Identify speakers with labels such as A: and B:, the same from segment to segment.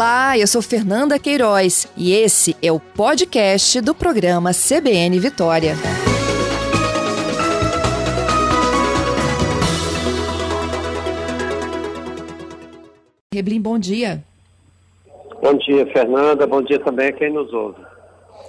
A: Olá, eu sou Fernanda Queiroz e esse é o podcast do programa CBN Vitória. Reblim, bom dia.
B: Bom dia, Fernanda. Bom dia também a quem nos ouve.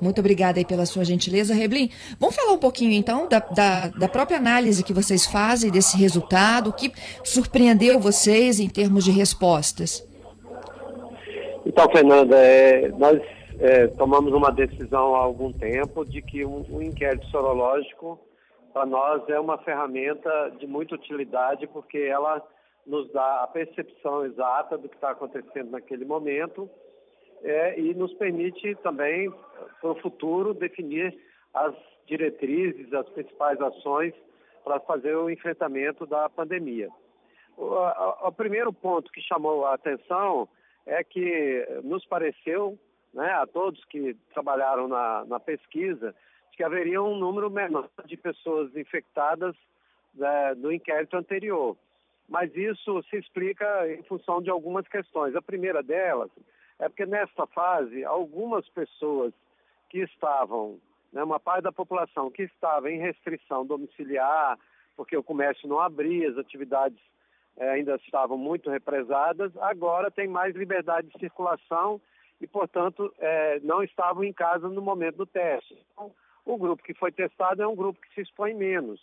A: Muito obrigada aí pela sua gentileza, Reblin. Vamos falar um pouquinho então da, da, da, própria análise que vocês fazem desse resultado, o que surpreendeu vocês em termos de respostas.
B: Então, Fernanda, é, nós é, tomamos uma decisão há algum tempo de que um, um inquérito sorológico, para nós, é uma ferramenta de muita utilidade, porque ela nos dá a percepção exata do que está acontecendo naquele momento é, e nos permite também, para o futuro, definir as diretrizes, as principais ações para fazer o enfrentamento da pandemia. O, o, o, primeiro ponto que chamou a atenção é que nos pareceu, né, a todos que trabalharam na, na pesquisa, que haveria um número menor de pessoas infectadas né, no inquérito anterior. Mas isso se explica em função de algumas questões. A primeira delas é porque nesta fase, algumas pessoas que estavam, né, uma parte da população que estava em restrição domiciliar, porque o comércio não abria, as atividades ainda estavam muito represadas, agora tem mais liberdade de circulação e, portanto, é, não estavam em casa no momento do teste. Então, o grupo que foi testado é um grupo que se expõe menos,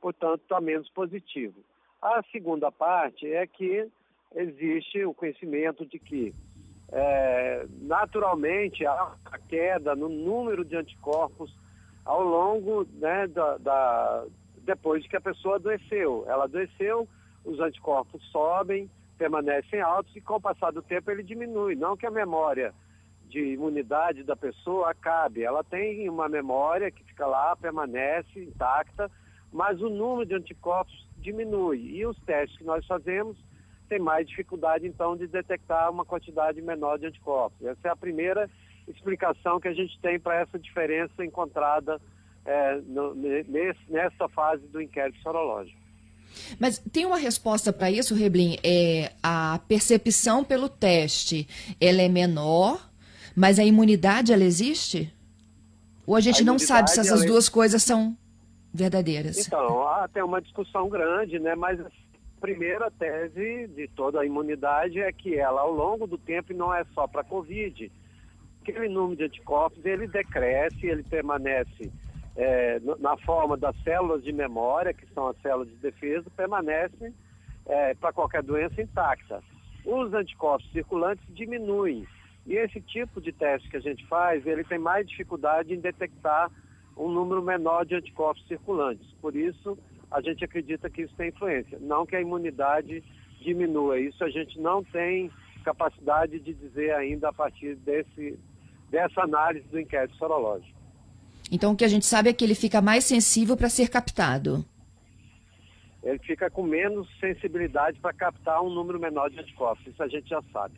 B: portanto, está menos positivo. A segunda parte é que existe o conhecimento de que é, naturalmente há a queda no número de anticorpos ao longo né, da, da, depois que a pessoa adoeceu. Ela adoeceu, os anticorpos sobem, permanecem altos e com o passar do tempo ele diminui. Não que a memória de imunidade da pessoa acabe, ela tem uma memória que fica lá, permanece intacta, mas o número de anticorpos diminui. E os testes que nós fazemos tem mais dificuldade, então, de detectar uma quantidade menor de anticorpos. Essa é a primeira explicação que a gente tem para essa diferença encontrada é, no, nesse, nessa fase do inquérito sorológico.
A: Mas tem uma resposta para isso, Reblin? É, a percepção pelo teste, ela é menor, mas a imunidade, ela existe? Ou a gente a não sabe se essas duas coisas são verdadeiras?
B: Então, até uma discussão grande, né? Mas primeira tese de toda a imunidade é que ela, ao longo do tempo, e não é só para a Covid, aquele número de anticorpos, ele decresce, ele permanece é, na forma das células de memória, que são as células de defesa, permanece é, para qualquer doença intacta. Os anticorpos circulantes diminuem. E esse tipo de teste que a gente faz, ele tem mais dificuldade em detectar um número menor de anticorpos circulantes. Por isso, a gente acredita que isso tem influência. Não que a imunidade diminua. Isso a gente não tem capacidade de dizer ainda a partir desse, dessa análise do inquérito sorológico.
A: Então, o que a gente sabe é que ele fica mais sensível para ser captado.
B: Ele fica com menos sensibilidade para captar um número menor de anticorpos. Isso a gente já sabe.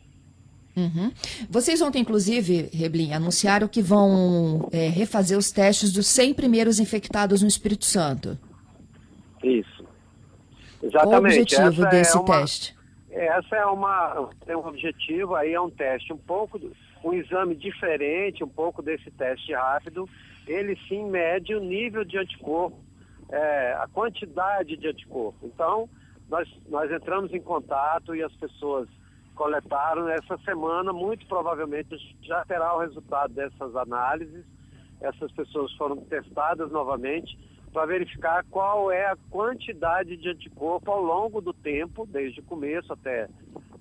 A: Uhum. Vocês ontem, inclusive, Reblin, anunciaram que vão é, refazer os testes dos 100 primeiros infectados no Espírito Santo.
B: Isso. Exatamente. Qual o
A: objetivo essa é desse é uma, teste?
B: Essa é uma tem um objetivo aí é um teste um pouco um exame diferente, um pouco desse teste rápido. Ele sim mede o nível de anticorpo, é, a quantidade de anticorpo. Então nós nós entramos em contato e as pessoas coletaram essa semana, muito provavelmente já terá o resultado dessas análises. Essas pessoas foram testadas novamente para verificar qual é a quantidade de anticorpo ao longo do tempo, desde o começo até,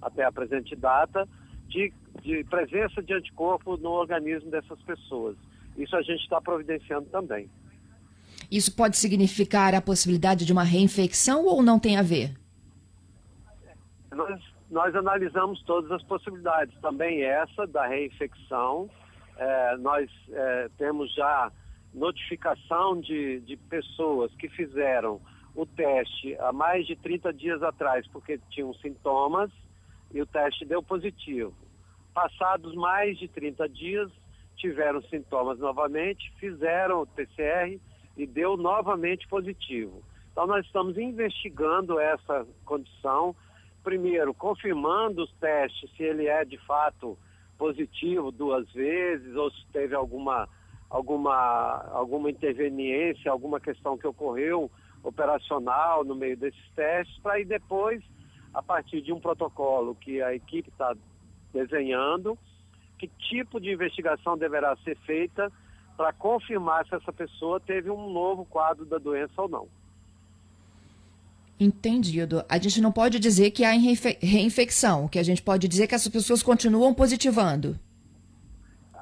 B: até a presente data, de, de presença de anticorpo no organismo dessas pessoas. Isso a gente está providenciando também.
A: Isso pode significar a possibilidade de uma reinfecção ou não tem a ver?
B: Nós, nós analisamos todas as possibilidades, também essa da reinfecção. É, nós é, temos já notificação de, de pessoas que fizeram o teste há mais de 30 dias atrás porque tinham sintomas e o teste deu positivo. Passados mais de 30 dias, tiveram sintomas novamente, fizeram o PCR e deu novamente positivo. Então, nós estamos investigando essa condição primeiro, confirmando os testes, se ele é de fato positivo duas vezes, ou se teve alguma, alguma, alguma interveniência, alguma questão que ocorreu operacional no meio desses testes, para aí depois, a partir de um protocolo que a equipe está desenhando, que tipo de investigação deverá ser feita para confirmar se essa pessoa teve um novo quadro da doença ou não.
A: Entendido. A gente não pode dizer que há reinfecção, o que a gente pode dizer é que essas pessoas continuam positivando.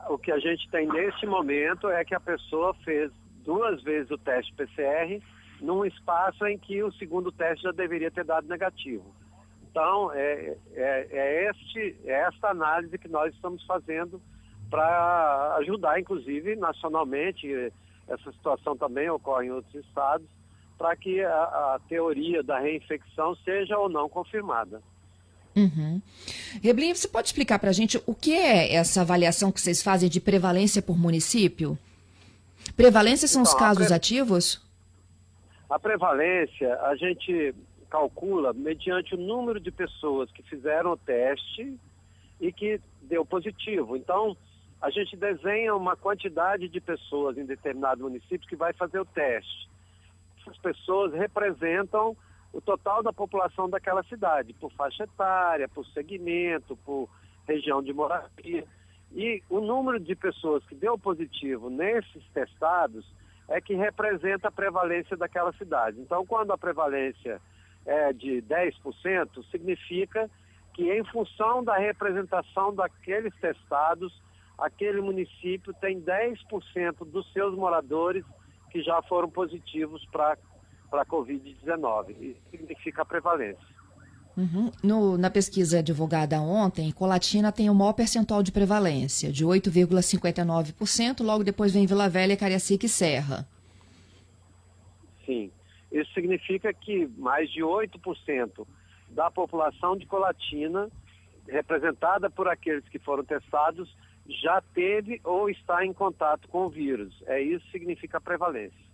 B: O que a gente tem neste momento é que a pessoa fez duas vezes o teste PCR num espaço em que o segundo teste já deveria ter dado negativo. Então, é, é, é, este, é esta análise que nós estamos fazendo para ajudar, inclusive, nacionalmente. Essa situação também ocorre em outros estados, para que a, a, teoria da reinfecção seja ou não confirmada.
A: Uhum. Você pode explicar para a gente o que é essa avaliação que vocês fazem de prevalência por município? Prevalência são então, os casos pre... ativos?
B: A prevalência, a gente calcula mediante o número de pessoas que fizeram o teste e que deu positivo. Então, a gente desenha uma quantidade de pessoas em determinado município que vai fazer o teste. Essas pessoas representam o total da população daquela cidade, por faixa etária, por segmento, por região de moradia. E o número de pessoas que deu positivo nesses testados é que representa a prevalência daquela cidade. Então, quando a prevalência é de 10%, significa que, em função da representação daqueles testados, aquele município tem 10% dos seus moradores que já foram positivos para a Covid-19. Isso significa a prevalência.
A: Uhum. No, na pesquisa divulgada ontem, Colatina tem o maior percentual de prevalência, de 8,59%, logo depois vem Vila Velha, Cariacica e Serra.
B: Sim. Isso significa que mais de 8% da população de Colatina, representada por aqueles que foram testados, já teve ou está em contato com o vírus. É isso que significa a prevalência.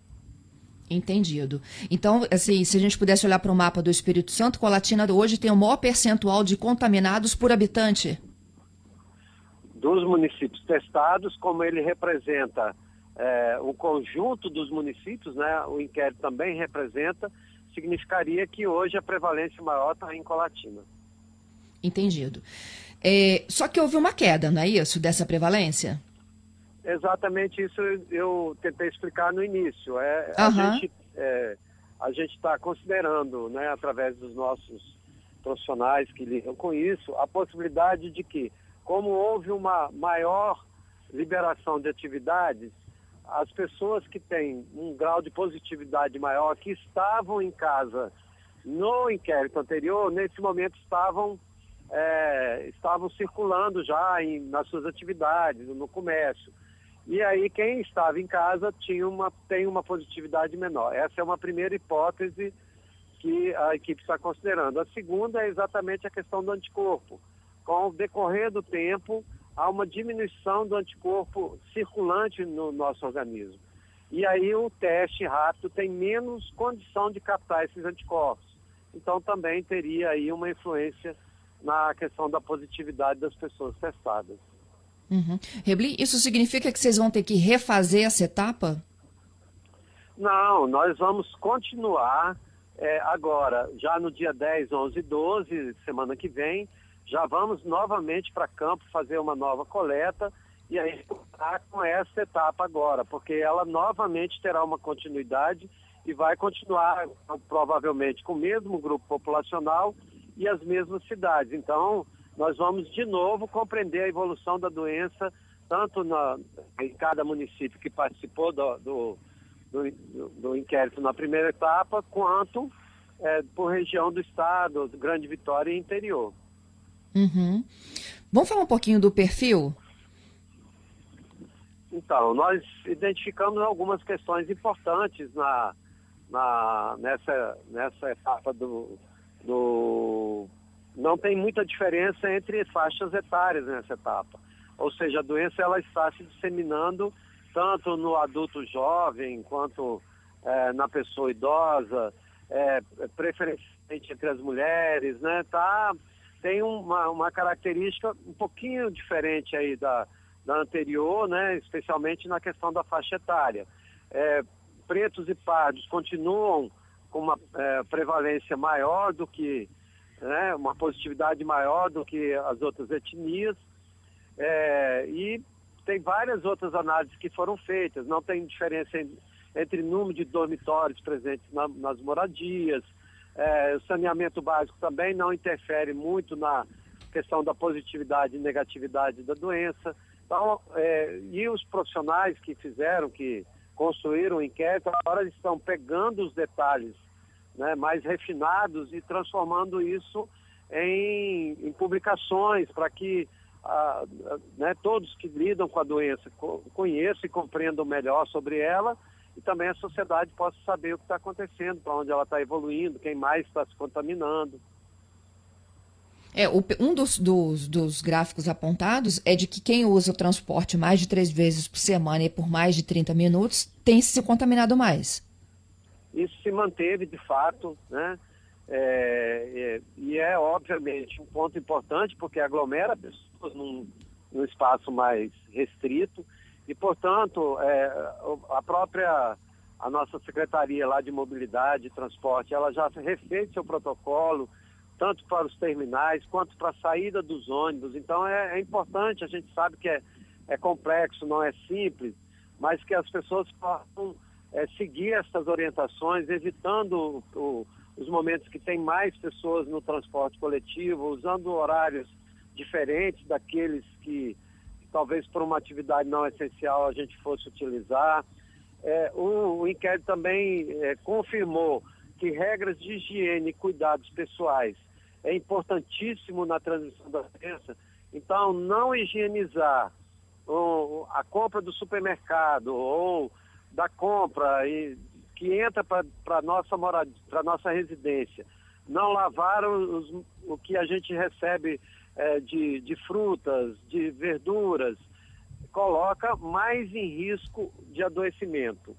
A: Entendido. Então, assim, se a gente pudesse olhar para o mapa do Espírito Santo, Colatina hoje tem o maior percentual de contaminados por habitante.
B: Dos municípios testados, como ele representa é, o conjunto dos municípios, né, o inquérito também representa, significaria que hoje a prevalência maior está em Colatina.
A: Entendido. É, só que houve uma queda, não é isso, dessa prevalência?
B: Exatamente isso eu tentei explicar no início. É, uhum. A gente é, está considerando, né, através dos nossos profissionais que lidam com isso, a possibilidade de que, como houve uma maior liberação de atividades, as pessoas que têm um grau de positividade maior, que estavam em casa no inquérito anterior, nesse momento estavam é, estavam circulando já em, nas suas atividades, no comércio. E aí quem estava em casa tinha uma, tem uma positividade menor. Essa é uma primeira hipótese que a equipe está considerando. A segunda é exatamente a questão do anticorpo. Com o decorrer do tempo, há uma diminuição do anticorpo circulante no nosso organismo. E aí o teste rápido tem menos condição de captar esses anticorpos. Então também teria aí uma influência na questão da positividade das pessoas testadas.
A: Uhum. Rebli, isso significa que vocês vão ter que refazer essa etapa?
B: Não, nós vamos continuar é, agora, já no dia 10, 11 e 12, semana que vem, já vamos novamente para campo fazer uma nova coleta e aí está com essa etapa agora, porque ela novamente terá uma continuidade e vai continuar provavelmente com o mesmo grupo populacional e as mesmas cidades. Então, nós vamos de novo compreender a evolução da doença, tanto na, em cada município que participou do, do, do, do inquérito na primeira etapa, quanto é, por região do estado, Grande Vitória e interior.
A: Uhum. Vamos falar um pouquinho do perfil?
B: Então, nós identificamos algumas questões importantes na, na, nessa, nessa etapa do, do. Não tem muita diferença entre faixas etárias nessa etapa. Ou seja, a doença ela está se disseminando tanto no adulto jovem quanto é, na pessoa idosa, é, preferencialmente entre as mulheres, né? Tá, tem uma, uma característica um pouquinho diferente aí da, da anterior, né? Especialmente na questão da faixa etária. É, pretos e pardos continuam com uma é, prevalência maior do que, né, uma positividade maior do que as outras etnias. É, e tem várias outras análises que foram feitas, não tem diferença entre número de dormitórios presentes na, nas moradias. É, o saneamento básico também não interfere muito na questão da positividade e negatividade da doença. Então, é, e os profissionais que fizeram, que construíram o inquérito, agora estão pegando os detalhes né, mais refinados e transformando isso em, em publicações para que né, todos que lidam com a doença conheçam e compreendam melhor sobre ela e também a sociedade possa saber o que está acontecendo, para onde ela está evoluindo, quem mais está se contaminando.
A: É, um dos, dos, dos, gráficos apontados é de que quem usa o transporte mais de três vezes por semana e por mais de 30 minutos tem se contaminado mais.
B: Isso se manteve de fato, né? É, é, e é obviamente um ponto importante porque aglomera pessoas num, num espaço mais restrito e portanto é, a própria a nossa secretaria lá de mobilidade e transporte ela já refez seu protocolo tanto para os terminais quanto para a saída dos ônibus. Então é, é importante, a gente sabe que é, é, complexo, não é simples, mas que as pessoas possam é, seguir essas orientações, evitando o, os momentos que tem mais pessoas no transporte coletivo, usando horários diferentes daqueles que, que talvez por uma atividade não essencial a gente fosse utilizar. É, o, o, inquérito também é, confirmou que regras de higiene e cuidados pessoais é importantíssimo na transmissão da doença. Então, não higienizar a compra do supermercado ou da compra e, que entra para nossa moradia, para nossa residência, não lavar os, o que a gente recebe é, de, de frutas, de verduras, coloca mais em risco de adoecimento.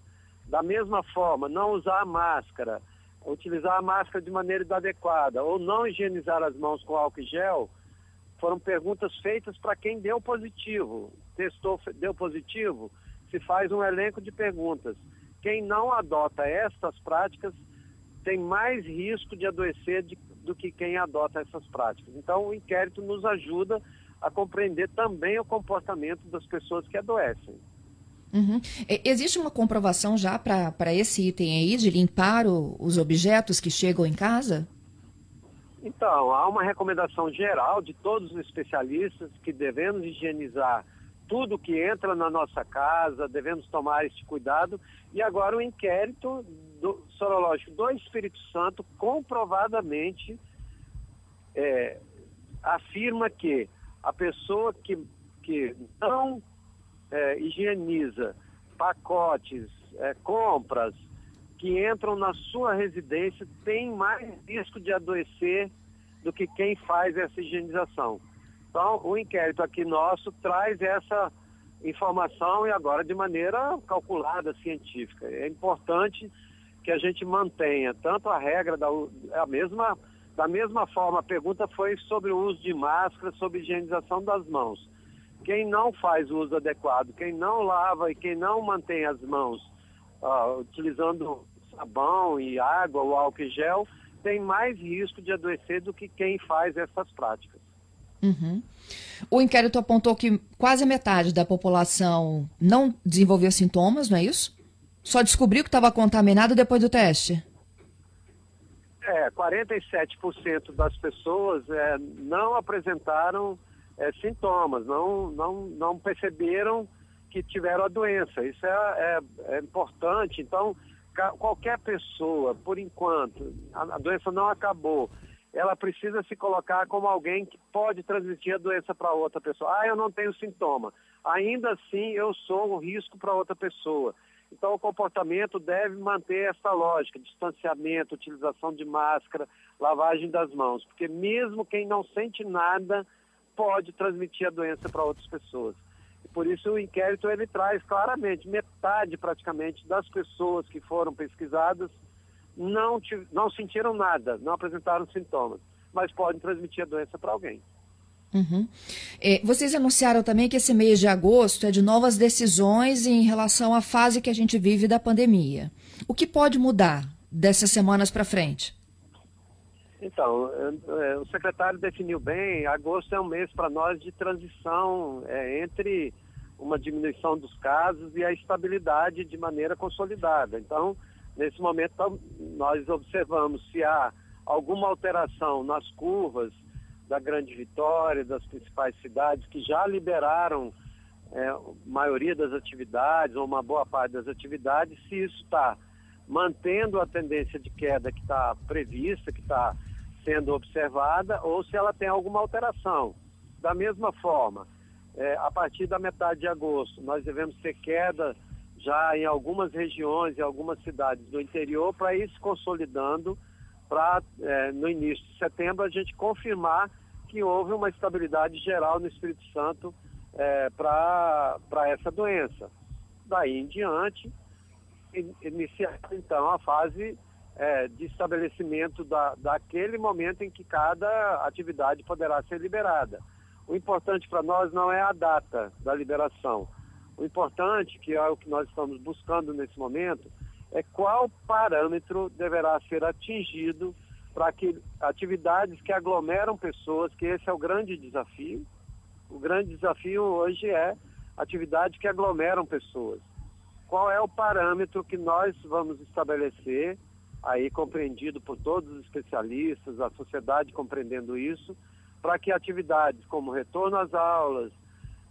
B: Da mesma forma, não usar máscara, utilizar a máscara de maneira inadequada ou não higienizar as mãos com álcool e gel, foram perguntas feitas para quem deu positivo. Testou, deu positivo, se faz um elenco de perguntas. Quem não adota estas práticas tem mais risco de adoecer de, do que quem adota essas práticas. Então, o inquérito nos ajuda a compreender também o comportamento das pessoas que adoecem.
A: Uhum. Existe uma comprovação já para esse item aí, de limpar o, os objetos que chegam em casa?
B: Então, há uma recomendação geral de todos os especialistas que devemos higienizar tudo que entra na nossa casa, devemos tomar este cuidado. E agora o inquérito do, sorológico do Espírito Santo comprovadamente é, afirma que a pessoa que, que não é, higieniza pacotes, é, compras que entram na sua residência tem mais risco de adoecer do que quem faz essa higienização. Então, o inquérito aqui nosso traz essa informação e agora de maneira calculada, científica. É importante que a gente mantenha tanto a regra da a mesma da mesma forma, a pergunta foi sobre o uso de máscara, sobre higienização das mãos. Quem não faz o uso adequado, quem não lava e quem não mantém as mãos uh, utilizando sabão e água ou álcool e gel, tem mais risco de adoecer do que quem faz essas práticas.
A: Uhum. O inquérito apontou que quase metade da população não desenvolveu sintomas, não é isso? Só descobriu que estava contaminado depois do teste?
B: É, 47% das pessoas é, não apresentaram é, sintomas, não, não, não perceberam que tiveram a doença. Isso é, é, é importante. Então, qualquer pessoa, por enquanto, a, a, doença não acabou, ela precisa se colocar como alguém que pode transmitir a doença para outra pessoa. Ah, eu não tenho sintoma. Ainda assim, eu sou um risco para outra pessoa. Então, o comportamento deve manter essa lógica: distanciamento, utilização de máscara, lavagem das mãos. Porque, mesmo quem não sente nada, pode transmitir a doença para outras pessoas. E por isso o inquérito ele traz claramente metade praticamente das pessoas que foram pesquisadas não, não sentiram nada, não apresentaram sintomas, mas podem transmitir a doença para alguém.
A: Uhum. É, vocês anunciaram também que esse mês de agosto é de novas decisões em relação à fase que a gente vive da pandemia. O que pode mudar dessas semanas para frente?
B: Então, é, o secretário definiu bem, agosto é um mês para nós de transição é, entre uma diminuição dos casos e a estabilidade de maneira consolidada. Então, nesse momento, nós observamos se há alguma alteração nas curvas da Grande Vitória, das principais cidades que já liberaram é, maioria das atividades, ou uma boa parte das atividades, se isso está mantendo a tendência de queda que está prevista, que está sendo observada, ou se ela tem alguma alteração. Da mesma forma, é, a partir da metade de agosto, nós devemos ter queda já em algumas regiões, e algumas cidades do interior, para ir se consolidando, para é, no início de setembro a gente confirmar que houve uma estabilidade geral no Espírito Santo é, para essa doença. Daí em diante, iniciar então a fase é, de estabelecimento da, daquele momento em que cada atividade poderá ser liberada. O importante para nós não é a data da liberação. O importante, que é o que nós estamos buscando nesse momento, é qual parâmetro deverá ser atingido para que atividades que aglomeram pessoas, que esse é o grande desafio. O grande desafio hoje é atividades que aglomeram pessoas. Qual é o parâmetro que nós vamos estabelecer aí compreendido por todos os especialistas, a sociedade compreendendo isso, para que atividades como retorno às aulas,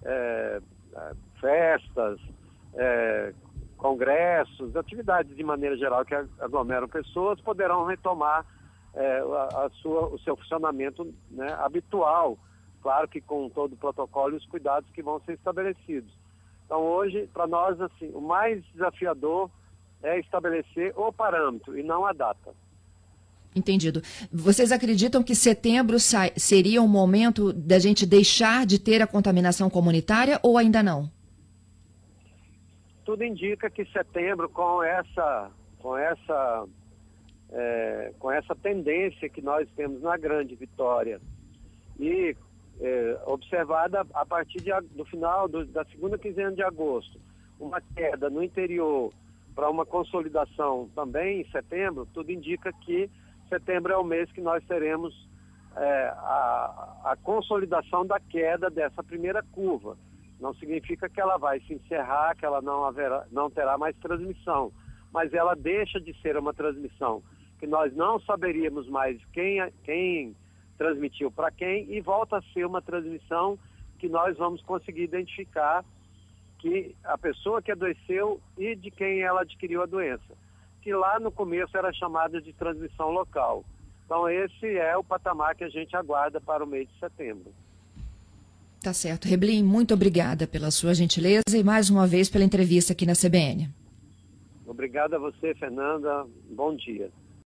B: é, é, festas, é, congressos, atividades de maneira geral que aglomeram pessoas, poderão retomar é, a, a, sua, o seu funcionamento né, habitual, claro que com todo o protocolo e os cuidados que vão ser estabelecidos. Então hoje, para nós, assim, o mais desafiador é estabelecer o parâmetro e não a data.
A: Entendido. Vocês acreditam que setembro seria um momento da gente deixar de ter a contaminação comunitária ou ainda não?
B: Tudo indica que setembro, com essa, com essa, é, com essa tendência que nós temos na Grande Vitória e é, observada a partir de, do final do, da segunda quinzena de agosto, uma queda no interior para uma consolidação também em setembro, tudo indica que setembro é o mês que nós teremos é, a, a consolidação da queda dessa primeira curva. Não significa que ela vai se encerrar, que ela não, haverá, não terá mais transmissão, mas ela deixa de ser uma transmissão que nós não saberíamos mais quem, quem transmitiu para quem e volta a ser uma transmissão que nós vamos conseguir identificar que a pessoa que adoeceu e de quem ela adquiriu a doença, que lá no começo era chamada de transmissão local. Então esse é o patamar que a gente aguarda para o mês de setembro.
A: Tá certo. Reblin, muito obrigada pela sua gentileza e mais uma vez pela entrevista aqui na CBN.
B: Obrigado a você, Fernanda. Bom dia.